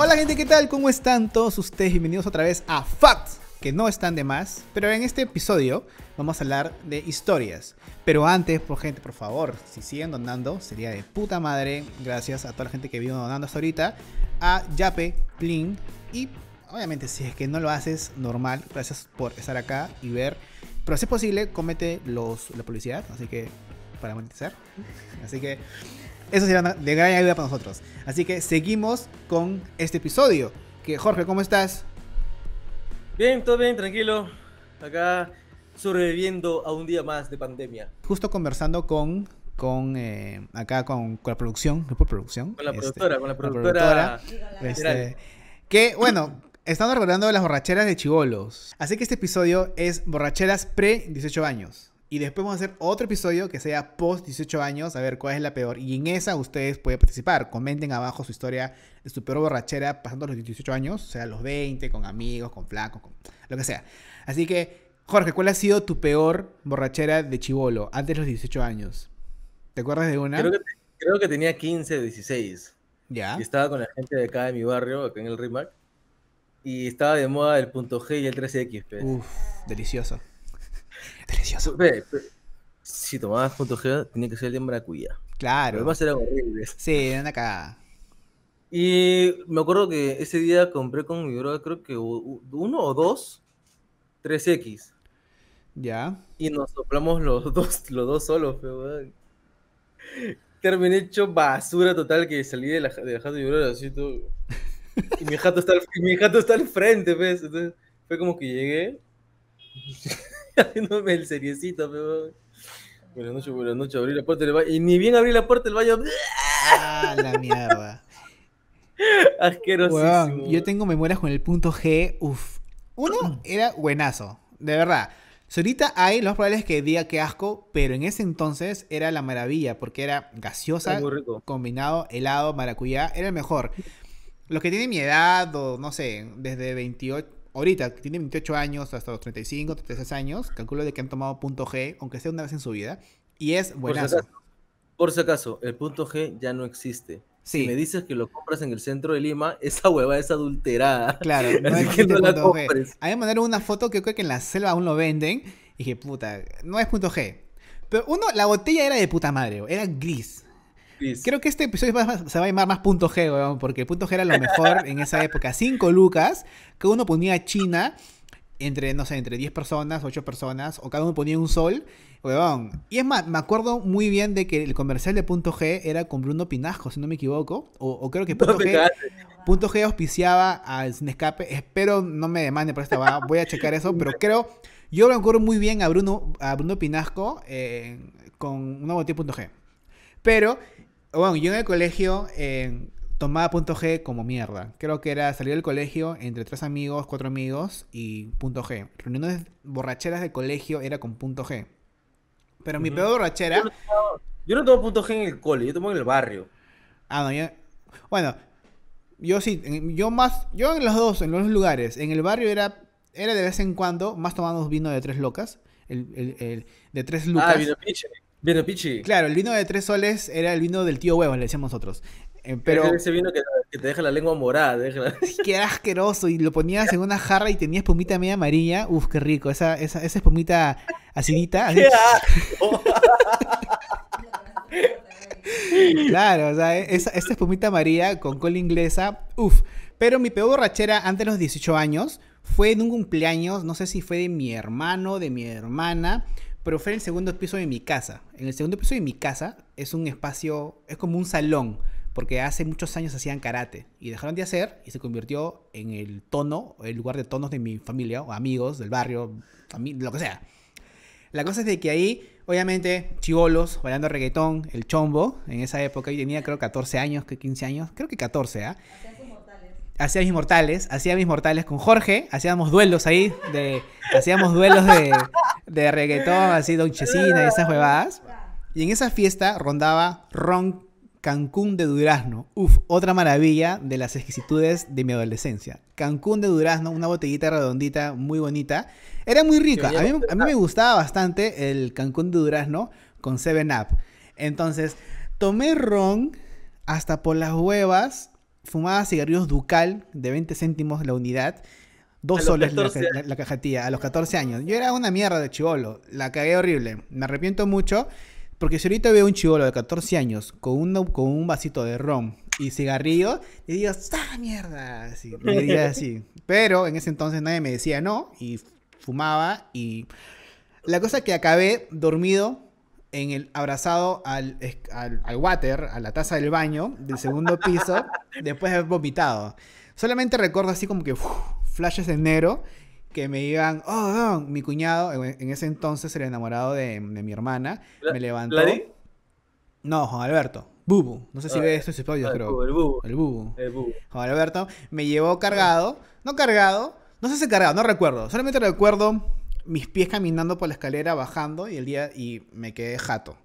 Hola gente, ¿qué tal? ¿Cómo están todos ustedes? Bienvenidos otra vez a Facts, que no están de más. Pero en este episodio vamos a hablar de historias. Pero antes, por gente, por favor, si siguen donando, sería de puta madre. Gracias a toda la gente que vino donando hasta ahorita. A Yape, Plin y obviamente si es que no lo haces, normal. Gracias por estar acá y ver. Pero si es posible, comete los, la publicidad. Así que, para monetizar. Así que eso será de gran ayuda para nosotros. Así que seguimos con este episodio. Que Jorge, ¿cómo estás? Bien, todo bien, tranquilo. Acá sobreviviendo a un día más de pandemia. Justo conversando con con eh, acá con, con, la producción, grupo de producción. Con la este, productora, con la productora. este, que bueno, estamos recordando las borracheras de chivolos. Así que este episodio es borracheras pre 18 años. Y después vamos a hacer otro episodio que sea post 18 años, a ver cuál es la peor. Y en esa ustedes pueden participar. Comenten abajo su historia de su peor borrachera pasando los 18 años, o sea, los 20, con amigos, con flacos, con lo que sea. Así que, Jorge, ¿cuál ha sido tu peor borrachera de chivolo antes de los 18 años? ¿Te acuerdas de una? Creo que, creo que tenía 15, 16. Ya. Y estaba con la gente de acá de mi barrio, acá en el Rimac. Y estaba de moda el punto G y el 13X. Pues. Uf, delicioso. Delicioso. si tomabas G, tenía que ser el de maracuyá. Claro. Además eran horribles. Sí, era una cagada. Y me acuerdo que ese día compré con mi brother, creo que uno o dos 3X. Ya. Y nos soplamos los dos, los dos solos, pero Terminé hecho basura total que salí de la, de la jato de mi brother así todo. Y mi jato está al, mi jato está al frente, ¿ves? Entonces fue como que llegué. haciéndome el seriecito, pero. Buenas noches, buenas noches, abrí la puerta del baño. Y ni bien abrí la puerta del baño. Ah, la mierda. Asquerosísimo. yo tengo memorias con el punto G. Uf. Uno era buenazo, de verdad. Si ahorita hay, lo más probable es que diga que asco, pero en ese entonces era la maravilla, porque era gaseosa, combinado helado, maracuyá, era el mejor. Los que tienen mi edad, o no sé, desde 28, ahorita, que tiene 28 años hasta los 35, 36 años, calculo de que han tomado punto G, aunque sea una vez en su vida, y es buenazo. Por si acaso, el punto G ya no existe. Si me dices que lo compras en el centro de Lima, esa hueva es adulterada. Claro, no es que no la compres. A mí me mandaron una foto que creo que en la selva aún lo venden. Y dije, puta, no es punto G. Pero uno, la botella era de puta madre, era gris. Creo que este episodio se va a llamar más punto G, porque punto G era lo mejor en esa época. Cinco lucas, que uno ponía China entre, no sé, entre 10 personas, 8 personas, o cada uno ponía un sol, weón. Y es más, me acuerdo muy bien de que el comercial de Punto G era con Bruno Pinasco, si no me equivoco, o, creo que Punto, G, Punto G auspiciaba al Sin Escape, espero no me demande por esta voy a checar eso, pero creo, yo me acuerdo muy bien a Bruno, a Bruno Pinasco eh, con una botella Punto G. Pero bueno, yo en el colegio eh, tomaba punto G como mierda. Creo que era salir del colegio entre tres amigos, cuatro amigos y punto G. Reuniones borracheras de colegio era con punto G. Pero mi peor borrachera. Yo no, tomo, punto G en el cole, yo tomo en el barrio. Ah, no, yo. Bueno, yo sí, yo más. Yo en los dos, en los dos lugares. En el barrio era, era de vez en cuando, más tomamos vino de tres locas. El, el, de tres ah, lucas. Ah, vino piche. Vino pichi. Claro, el vino de tres soles era el vino del tío huevo, le decíamos nosotros. Eh, pero ese vino que, te deja la lengua morada. Deja... que era asqueroso y lo ponías en una jarra y tenía espumita media amarilla. Uf, qué rico. Esa, esa, esa espumita acidita. ¡Qué claro, o sea, esa, esa espumita amarilla con cola inglesa. Uf. Pero mi peor borrachera antes de los 18 años fue en un cumpleaños, no sé si fue de mi hermano, de mi hermana pero fue en el segundo piso de mi casa. En el segundo piso de mi casa es un espacio, es como un salón, porque hace muchos años hacían karate y dejaron de hacer y se convirtió en el tono, el lugar de tonos de mi familia o amigos del barrio, lo que sea. La cosa es de que ahí, obviamente, chivolos bailando reggaetón, el chombo, en esa época, yo tenía creo 14 años, que 15 años, creo que 14, ¿ah? hacía mis mortales, hacía mis mortales con Jorge, hacíamos duelos ahí, de, hacíamos duelos de, de reggaetón, así, Don Chesina y esas huevadas. Y en esa fiesta rondaba Ron Cancún de Durazno. Uf, otra maravilla de las exquisitudes de mi adolescencia. Cancún de Durazno, una botellita redondita, muy bonita. Era muy rica. A mí, a mí me gustaba bastante el Cancún de Durazno con Seven Up. Entonces, tomé ron hasta por las huevas fumaba cigarrillos Ducal de 20 céntimos la unidad. Dos soles la, 14 la- la cajetilla, a los 14 años. Yo era una mierda de chivolo. La cagué horrible. Me arrepiento mucho. Porque si ahorita veo un chivolo de 14 años con, una- con un vasito de ron y cigarrillo, le digo, ¡ah, mierda! Así, le diría así. Pero en ese entonces nadie me decía no y fumaba y la cosa que acabé dormido en el abrazado al, es- al, al water, a la taza del baño del segundo piso, después de haber vomitado. Solamente recuerdo así como que uf, flashes en negro que me iban, oh, Don", mi cuñado, en, ese entonces era enamorado de, de mi hermana, ¿La- me levantó. No, Juan Alberto, Bubu, no sé si Ah, ve estos episodios, Ah, el bubo, el El Bubu. el bubo. Juan Alberto me llevó cargado, no cargado, no sé si cargado, no recuerdo, solamente recuerdo mis pies caminando por la escalera bajando y el día y me quedé jato.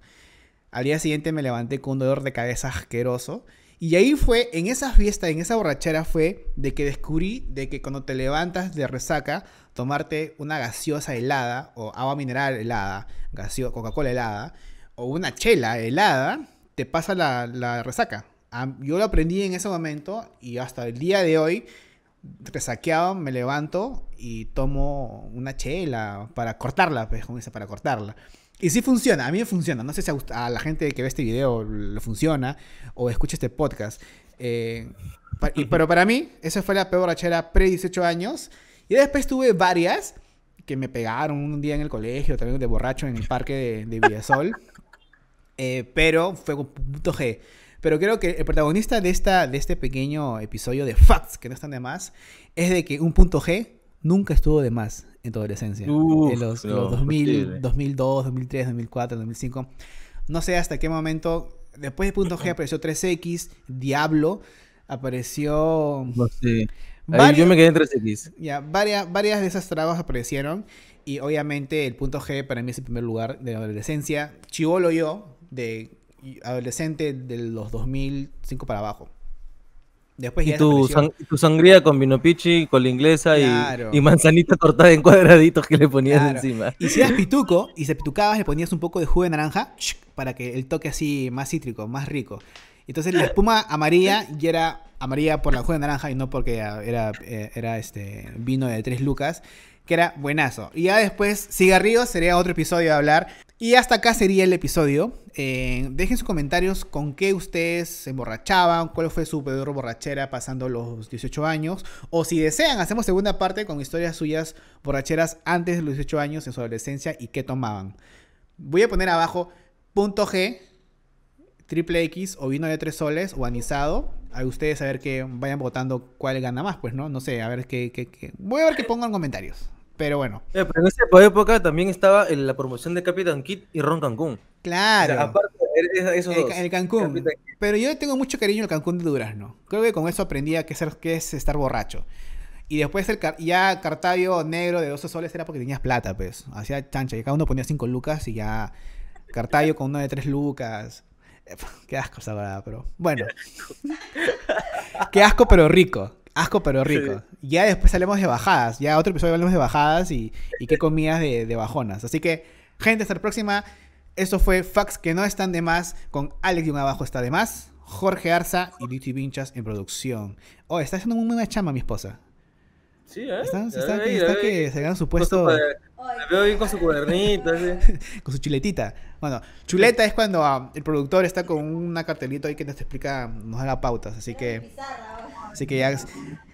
Al día siguiente me levanté con un dolor de cabeza asqueroso y ahí fue en esa fiesta, en esa borrachera fue de que descubrí de que cuando te levantas de resaca, tomarte una gaseosa helada o agua mineral helada, Coca-Cola helada o una chela helada, te pasa la, la resaca. Yo lo aprendí en ese momento y hasta el día de hoy, resaqueado, me levanto y tomo una chela para cortarla, pues, como dice, para cortarla. Y sí funciona, a mí me funciona. No sé si a, la gente que ve este video le funciona o escucha este podcast. Eh, y- pero para mí, esa fue la peor borrachera pre 18 años. Y después tuve varias que me pegaron un día en el colegio, también de borracho en el parque de, de Villasol. Eh, pero fue con punto G. Pero creo que el protagonista de, esta, de este pequeño episodio de Facts, que no están de más, es de que un punto G nunca estuvo de más en tu adolescencia. Uf, en los, no, los 2000, imposible. 2002, 2003, 2004, 2005. No sé hasta qué momento. Después de punto G apareció 3X, Diablo, apareció... No sé. Ahí Varios- yo me quedé en 3X. Ya, varias, varias de esas tragos aparecieron. Y obviamente el punto G para mí es el primer lugar de la adolescencia. Chivolo yo, de adolescente de los 2005 para abajo. Después Y tu, sang- tu sangría con vino pichi, con la inglesa y- Claro. y, manzanita cortada en cuadraditos que le ponías Claro. encima. Y si eras pituco y se pitucabas, le ponías un poco de jugo de naranja para que el toque así más cítrico, más rico. Entonces la espuma amarilla ya era amarilla por la jugo de naranja y no porque era, eh, era este vino de tres lucas, que era buenazo. Y ya después, cigarrillos sería otro episodio de hablar. Y hasta acá sería el episodio. Eh, dejen sus comentarios con qué ustedes se emborrachaban, cuál fue su peor borrachera pasando los 18 años. O si desean, hacemos segunda parte con historias suyas borracheras antes de los 18 años en su adolescencia y qué tomaban. Voy a poner abajo punto G, triple X o vino de tres soles o anisado. A ustedes a ver que vayan votando cuál gana más, pues, ¿no? No sé, a ver qué, qué- qué- Voy a ver que pongan comentarios. Pero bueno, Eh, pero en esa época también estaba en la promoción de Capitán Kid y Ron Cancún. claro. O sea, aparte, esos el, dos. El Cancún. Capitán. Pero yo tengo mucho cariño al Cancún de Durazno. Creo que con eso aprendí a qué, ser, qué es estar borracho. Y después el car- ya Cartavio negro de 12 soles era porque tenías plata, pues. Hacía chancha. Y cada uno ponía 5 lucas y ya. Cartavio con uno de 3 lucas. Eh, Qué asco esa verdad, pero. Bueno. Qué asco, pero rico. Asco, pero rico. Ya después hablemos de bajadas. Ya otro episodio hablemos de bajadas y, y qué comidas de, de bajonas. Así que, gente, hasta la próxima. Esto fue Facts que no están de más con Alex y un abajo está de más. Jorge Arza y Liti Vinchas en producción. Oh, está haciendo muy buena chamba mi esposa. Sí, ¿eh? Está, que, está se gana su Con su puesto veo bien con su cuadernito. con su chuletita. Bueno, chuleta es cuando ah, el productor está con una cartelito ahí que nos explica, nos da pautas. Así que, así que ya.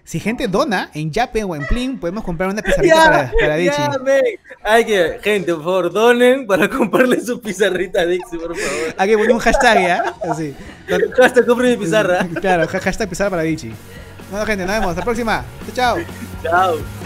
Si gente dona en Yape o en Plin, podemos comprar una pizarrita para, para Dichi. ya. Hay que, gente, por favor, donen para comprarle su pizarrita a Dixie, por favor. Hay que poner un hashtag ya. Así. Hasta compre mi pizarra. Claro, hashtag pizarra para Dichi. Bueno, gente, nos vemos. Hasta la próxima. Chao, chao. Chao.